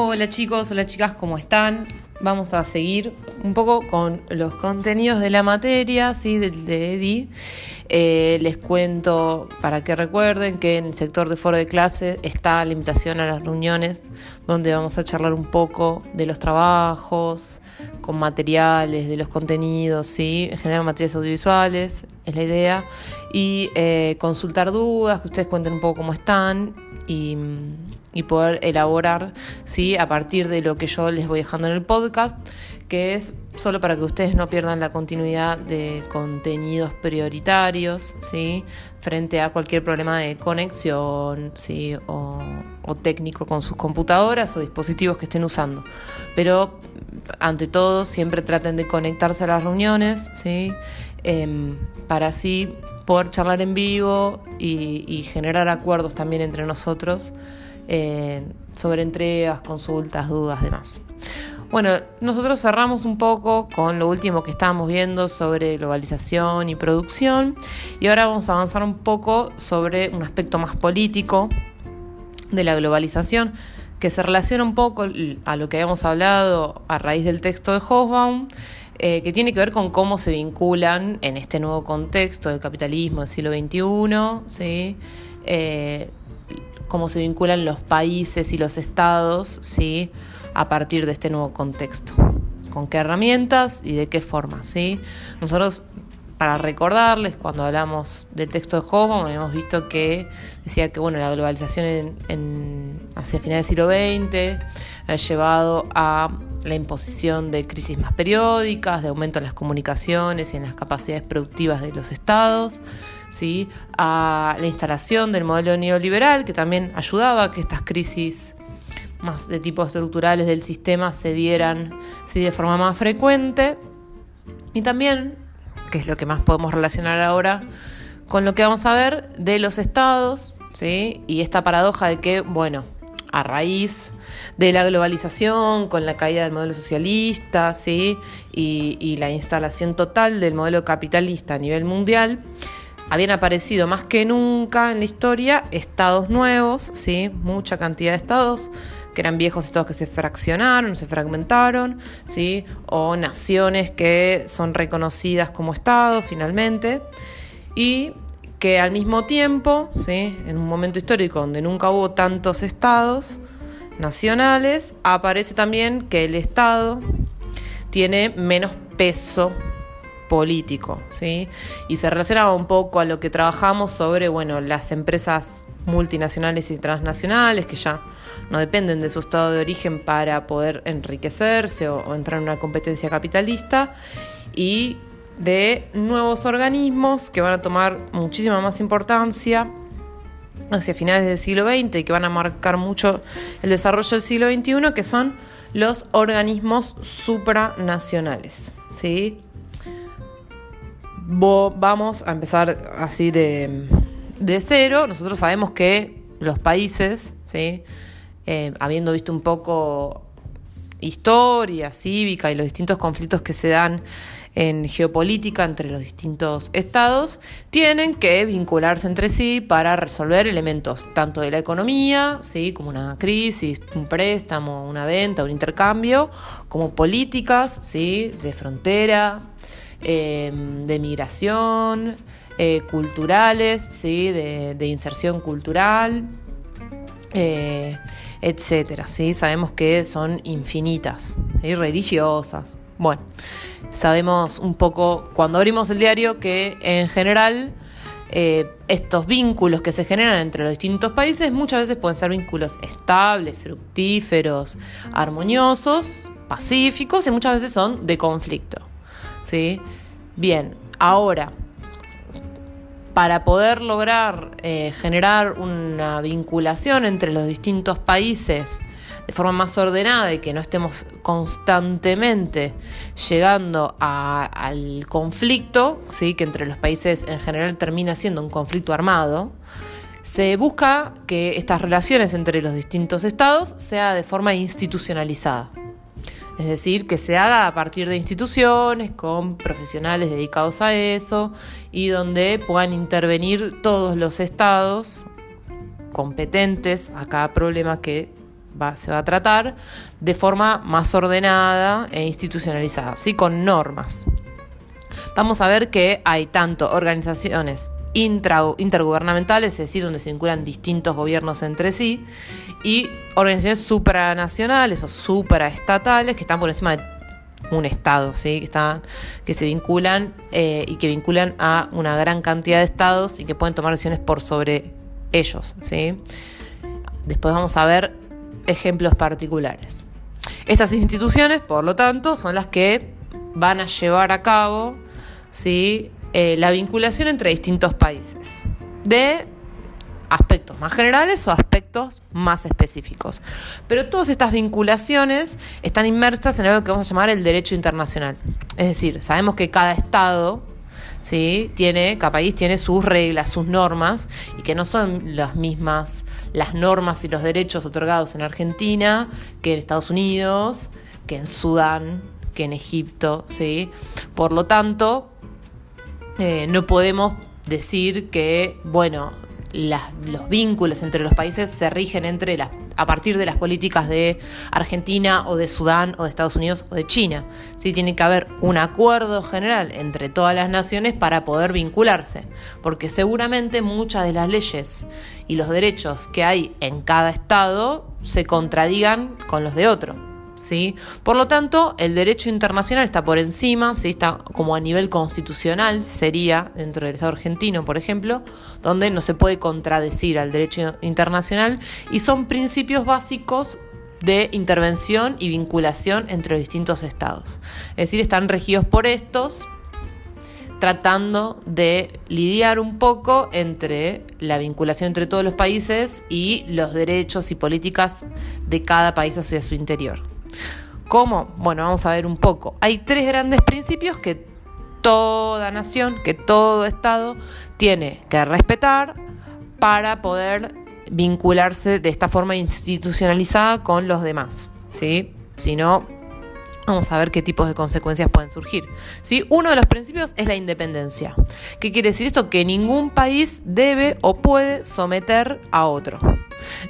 Hola chicos, hola chicas, ¿cómo están? Vamos a seguir un poco con los contenidos de la materia, ¿sí? de, de EDI. Eh, les cuento para que recuerden que en el sector de foro de clase está la invitación a las reuniones donde vamos a charlar un poco de los trabajos, con materiales, de los contenidos, ¿sí? en general materiales audiovisuales, es la idea, y eh, consultar dudas, que ustedes cuenten un poco cómo están y y poder elaborar ¿sí? a partir de lo que yo les voy dejando en el podcast, que es solo para que ustedes no pierdan la continuidad de contenidos prioritarios ¿sí? frente a cualquier problema de conexión ¿sí? o, técnico con sus computadoras o dispositivos que estén usando. Pero ante todo siempre traten de conectarse a las reuniones ¿sí? Em, para así poder charlar en vivo y, y generar acuerdos también entre nosotros eh, sobre entregas, consultas, dudas, demás. Bueno, nosotros cerramos un poco con lo último que estábamos viendo sobre globalización y producción y ahora vamos a avanzar un poco sobre un aspecto más político de la globalización que se relaciona un poco a lo que habíamos hablado a raíz del texto de Hobsbawm, eh, que tiene que ver con cómo se vinculan en este nuevo contexto del capitalismo del siglo XXI, ¿sí? Eh, cómo se vinculan los países y los estados ¿sí? a partir de este nuevo contexto. Con qué herramientas y de qué forma. ¿sí? Nosotros, para recordarles, cuando hablamos del texto de Hoffman, habíamos visto que decía que bueno, la globalización en, hacia finales del siglo XX ha llevado a la imposición de crisis más periódicas, de aumento en las comunicaciones y en las capacidades productivas de los estados, ¿sí? a la instalación del modelo neoliberal, que también ayudaba a que estas crisis más de tipo estructurales del sistema se dieran ¿sí? de forma más frecuente. Y también, que es lo que más podemos relacionar ahora con lo que vamos a ver de los estados, ¿sí? y esta paradoja de que, bueno, a raíz de la globalización, con la caída del modelo socialista ¿sí? y, la instalación total del modelo capitalista a nivel mundial, habían aparecido más que nunca en la historia estados nuevos, ¿sí? mucha cantidad de estados que eran viejos estados que se fraccionaron, se fragmentaron, ¿sí? o naciones que son reconocidas como estados finalmente, y que al mismo tiempo, ¿sí? en un momento histórico donde nunca hubo tantos estados nacionales, aparece también que el Estado tiene menos peso político, ¿sí? Y se relaciona un poco a lo que trabajamos sobre, bueno, las empresas multinacionales y transnacionales que ya no dependen de su estado de origen para poder enriquecerse o, entrar en una competencia capitalista y de nuevos organismos que van a tomar muchísima más importancia hacia finales del siglo XX y que van a marcar mucho el desarrollo del siglo XXI, que son los organismos supranacionales. ¿sí? Vamos a empezar así de, cero. Nosotros sabemos que los países, ¿sí? Eh, habiendo visto un poco historia cívica y los distintos conflictos que se dan en geopolítica entre los distintos estados, tienen que vincularse entre sí para resolver elementos tanto de la economía, ¿sí? como una crisis, un préstamo, una venta, un intercambio, como políticas ¿sí? de frontera, em, de migración, eh, culturales, ¿sí? de, inserción cultural. Eh, etcétera, ¿sí? Sabemos que son infinitas, religiosas. Bueno, sabemos un poco cuando abrimos el diario que en general eh, estos vínculos que se generan entre los distintos países muchas veces pueden ser vínculos estables, fructíferos, armoniosos, pacíficos y muchas veces son de conflicto. ¿sí? Bien, ahora, para poder lograr eh, generar una vinculación entre los distintos países de forma más ordenada y que no estemos constantemente llegando al conflicto, ¿sí? que entre los países en general termina siendo un conflicto armado, se busca que estas relaciones entre los distintos estados sea de forma institucionalizada. Es decir, que se haga a partir de instituciones con profesionales dedicados a eso y donde puedan intervenir todos los estados competentes a cada problema que se va a tratar de forma más ordenada e institucionalizada, ¿sí? con normas. Vamos a ver que hay tanto organizaciones intergubernamentales, es decir, donde se vinculan distintos gobiernos entre sí, y organizaciones supranacionales o supraestatales que están por encima de un estado, ¿sí? que, que se vinculan eh, y que vinculan a una gran cantidad de estados y que pueden tomar decisiones por sobre ellos. ¿sí? Después vamos a ver ejemplos particulares. Estas instituciones, por lo tanto, son las que van a llevar a cabo ¿sí? Eh, la vinculación entre distintos países de aspectos más generales o aspectos más específicos. Pero todas estas vinculaciones están inmersas en algo que vamos a llamar el derecho internacional. Es decir, sabemos que cada Estado ¿sí? tiene, cada país tiene sus reglas, sus normas, y que no son las mismas las normas y los derechos otorgados en Argentina que en Estados Unidos, que en Sudán, que en Egipto. ¿sí? Por lo tanto, eh, no podemos decir que, bueno, los vínculos entre los países se rigen entre a partir de las políticas de Argentina o de Sudán o de Estados Unidos o de China. ¿sí? Tiene que haber un acuerdo general entre todas las naciones para poder vincularse, porque seguramente muchas de las leyes y los derechos que hay en cada estado se contradigan con los de otro. Por lo tanto, el derecho internacional está por encima, ¿sí? está como a nivel constitucional, sería dentro del Estado argentino, por ejemplo, donde no se puede contradecir al derecho internacional y son principios básicos de intervención y vinculación entre los distintos estados. Es decir, están regidos por estos, tratando de lidiar un poco entre la vinculación entre todos los países y los derechos y políticas de cada país hacia su interior. ¿Cómo? Bueno, vamos a ver un poco. Hay tres grandes principios que toda nación, que todo Estado tiene que respetar para poder vincularse de esta forma institucionalizada con los demás. ¿sí? Si no, Vamos a ver qué tipos de consecuencias pueden surgir. ¿sí? Uno de los principios es la independencia. ¿Qué quiere decir esto? Que ningún país debe o puede someter a otro.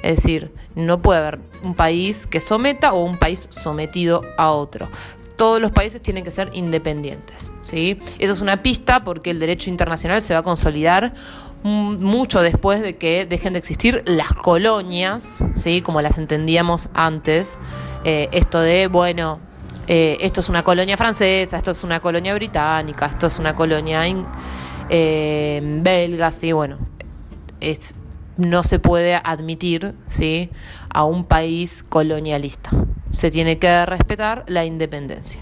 Es decir, no puede haber un país que someta o un país sometido a otro todos los países tienen que ser independientes. ¿sí? Eso es una pista porque el derecho internacional se va a consolidar mucho después de que dejen de existir las colonias, ¿sí? como las entendíamos antes. Eh, esto de, bueno, eh, esto es una colonia francesa, esto es una colonia británica, esto es una colonia eh, belga, sí, bueno, no se puede admitir ¿sí? a un país colonialista. Se tiene que respetar la independencia.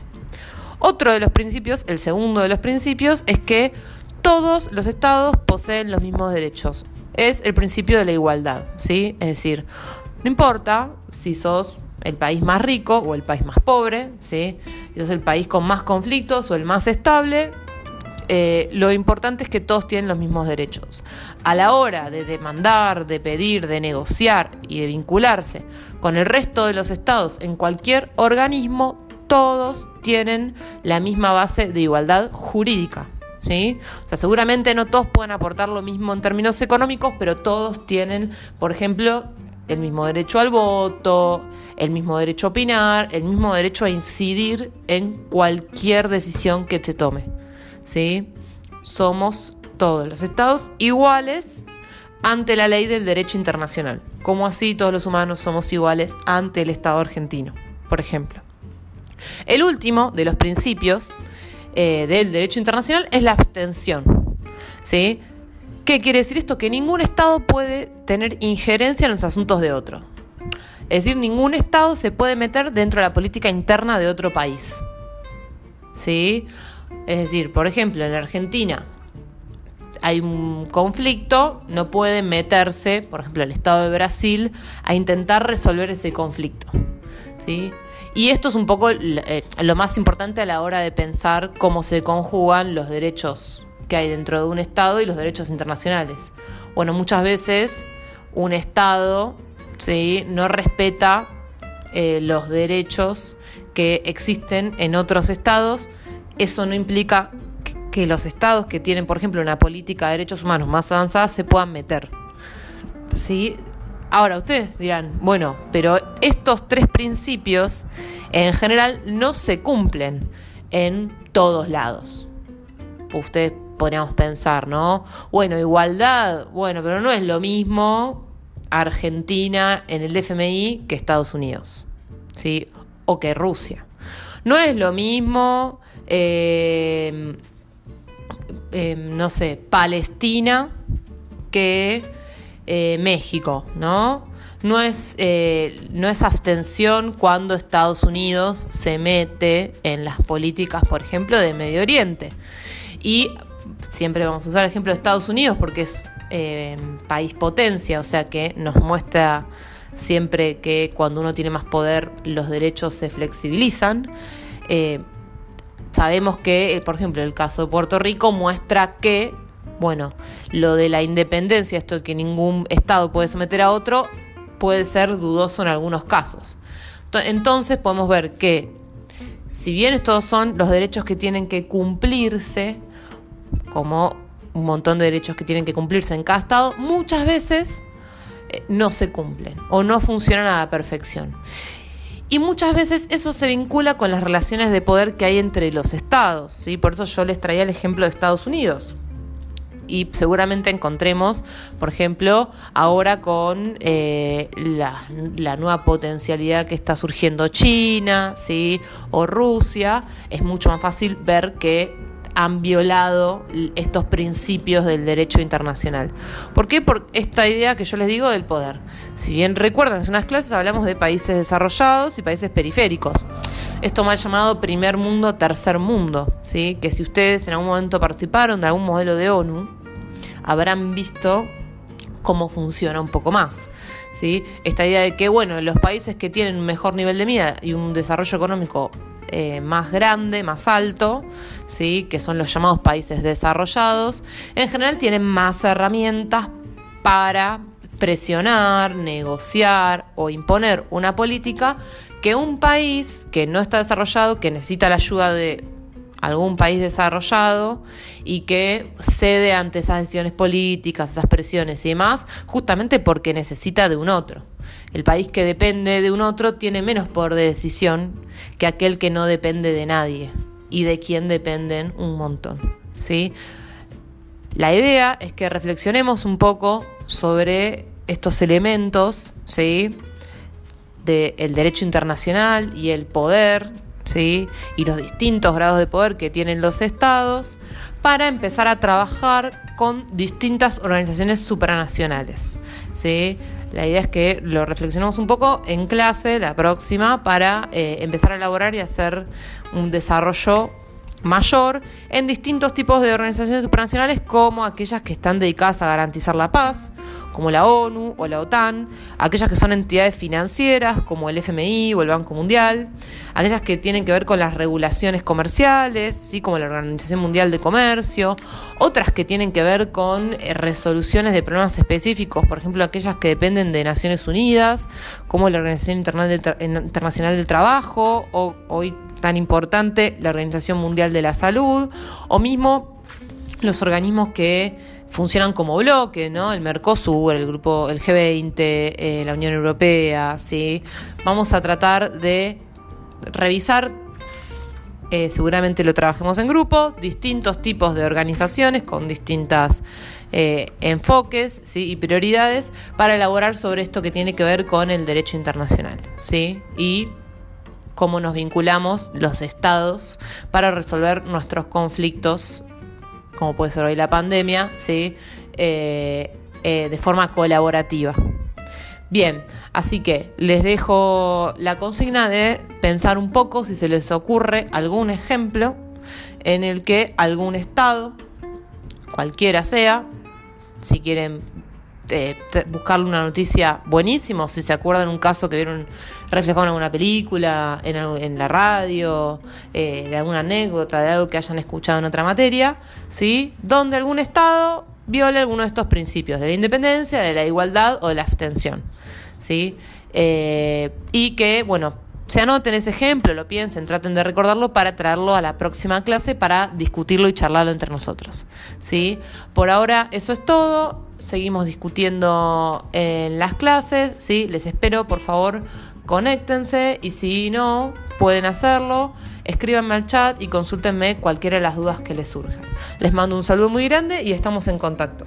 Otro de los principios, el segundo de los principios, es que todos los estados poseen los mismos derechos. Es el principio de la igualdad, ¿sí? Es decir, no importa si sos el país más rico o el país más pobre, ¿sí? es el país con más conflictos o el más estable. Eh, lo importante es que todos tienen los mismos derechos. A la hora de demandar, de pedir, de negociar y de vincularse con el resto de los estados en cualquier organismo, todos tienen la misma base de igualdad jurídica. ¿Sí? O sea, seguramente no todos pueden aportar lo mismo en términos económicos, pero todos tienen, por ejemplo, el mismo derecho al voto, el mismo derecho a opinar, el mismo derecho a incidir en cualquier decisión que te tome. ¿sí? Somos todos los estados iguales ante la ley del derecho internacional, como así todos los humanos somos iguales ante el Estado argentino, por ejemplo. El último de los principios eh, del derecho internacional es la abstención. ¿sí? ¿Qué quiere decir esto? Que ningún Estado puede tener injerencia en los asuntos de otro. Es decir, ningún Estado se puede meter dentro de la política interna de otro país. ¿Sí? Es decir, por ejemplo, en Argentina hay un conflicto, no puede meterse, por ejemplo, el Estado de Brasil, a intentar resolver ese conflicto. ¿Sí? Y esto es un poco eh, lo más importante a la hora de pensar cómo se conjugan los derechos que hay dentro de un Estado y los derechos internacionales. Bueno, muchas veces un Estado ¿sí? no respeta eh, los derechos que existen en otros estados. Eso no implica que los estados que tienen, por ejemplo, una política de derechos humanos más avanzada se puedan meter. ¿sí? Ahora ustedes dirán, bueno, pero estos tres principios en general no se cumplen en todos lados. Ustedes podríamos pensar, ¿no? Bueno, igualdad, bueno, pero no es lo mismo Argentina en el FMI que Estados Unidos, ¿sí? O que Rusia. No es lo mismo, eh, eh, no sé, Palestina que eh, México, ¿no? No es, no es abstención cuando Estados Unidos se mete en las políticas, por ejemplo, de Medio Oriente. Y siempre vamos a usar el ejemplo de Estados Unidos porque es eh, país potencia, o sea que nos muestra siempre que cuando uno tiene más poder los derechos se flexibilizan. Eh, sabemos que, eh, por ejemplo, el caso de Puerto Rico muestra que, bueno, lo de la independencia, esto que ningún Estado puede someter a otro, puede ser dudoso en algunos casos. Entonces podemos ver que, si bien estos son los derechos que tienen que cumplirse, como un montón de derechos que tienen que cumplirse en cada estado, muchas veces eh, no se cumplen o no funcionan a la perfección. Y muchas veces eso se vincula con las relaciones de poder que hay entre los estados, ¿sí? Por eso yo les traía el ejemplo de Estados Unidos. Y seguramente encontremos, por ejemplo, ahora con eh, la, la, nueva potencialidad que está surgiendo China, ¿sí? O Rusia, es mucho más fácil ver que han violado estos principios del derecho internacional. ¿Por qué? Por esta idea que yo les digo del poder. Si bien recuerdan, en unas clases hablamos de países desarrollados y países periféricos. Esto ha llamado primer mundo, tercer mundo, ¿sí? que si ustedes en algún momento participaron de algún modelo de ONU, habrán visto cómo funciona un poco más. ¿sí? Esta idea de que, bueno, los países que tienen un mejor nivel de vida y un desarrollo económico eh, más grande, más alto, ¿sí? que son los llamados países desarrollados, en general tienen más herramientas para presionar, negociar o imponer una política que un país que no está desarrollado, que necesita la ayuda de algún país desarrollado y que cede ante esas decisiones políticas, esas presiones y demás, justamente porque necesita de un otro. El país que depende de un otro tiene menos poder de decisión que aquel que no depende de nadie y de quien dependen un montón. ¿sí? La idea es que reflexionemos un poco sobre estos elementos ¿sí? del derecho internacional y el poder ¿sí? y los distintos grados de poder que tienen los estados para empezar a trabajar con distintas organizaciones supranacionales. ¿sí? La idea es que lo reflexionemos un poco en clase, la próxima, para eh, empezar a elaborar y hacer un desarrollo mayor en distintos tipos de organizaciones supranacionales como aquellas que están dedicadas a garantizar la paz, como la ONU o la OTAN, aquellas que son entidades financieras como el FMI o el Banco Mundial, aquellas que tienen que ver con las regulaciones comerciales, ¿sí? como la Organización Mundial de Comercio, otras que tienen que ver con eh, resoluciones de problemas específicos, por ejemplo aquellas que dependen de Naciones Unidas, como la Organización Internacional del Trabajo o hoy tan importante la Organización Mundial de la Salud o mismo los organismos que funcionan como bloque, ¿no? El Mercosur, el grupo, el G20, eh, la Unión Europea, ¿sí? Vamos a tratar de revisar, eh, seguramente lo trabajemos en grupo, distintos tipos de organizaciones con distintos eh, enfoques ¿sí? y prioridades para elaborar sobre esto que tiene que ver con el derecho internacional, ¿sí? Y cómo nos vinculamos los estados para resolver nuestros conflictos como puede ser hoy la pandemia, ¿sí? Eh, eh, de forma colaborativa. Bien, así que les dejo la consigna de pensar un poco si se les ocurre algún ejemplo en el que algún estado, cualquiera sea, si quieren eh, buscarle una noticia buenísima, si se acuerdan un caso que vieron reflejado en alguna película, en, la radio, eh, de alguna anécdota, de algo que hayan escuchado en otra materia, ¿sí? donde algún Estado viole alguno de estos principios, de la independencia, de la igualdad o de la abstención. ¿sí? Eh, y que, bueno, se anoten ese ejemplo, lo piensen, traten de recordarlo para traerlo a la próxima clase para discutirlo y charlarlo entre nosotros. ¿sí? Por ahora eso es todo. Seguimos discutiendo en las clases, ¿sí? Les espero, por favor, conéctense y si no, pueden hacerlo. Escríbanme al chat y consúltenme cualquiera de las dudas que les surjan. Les mando un saludo muy grande y estamos en contacto.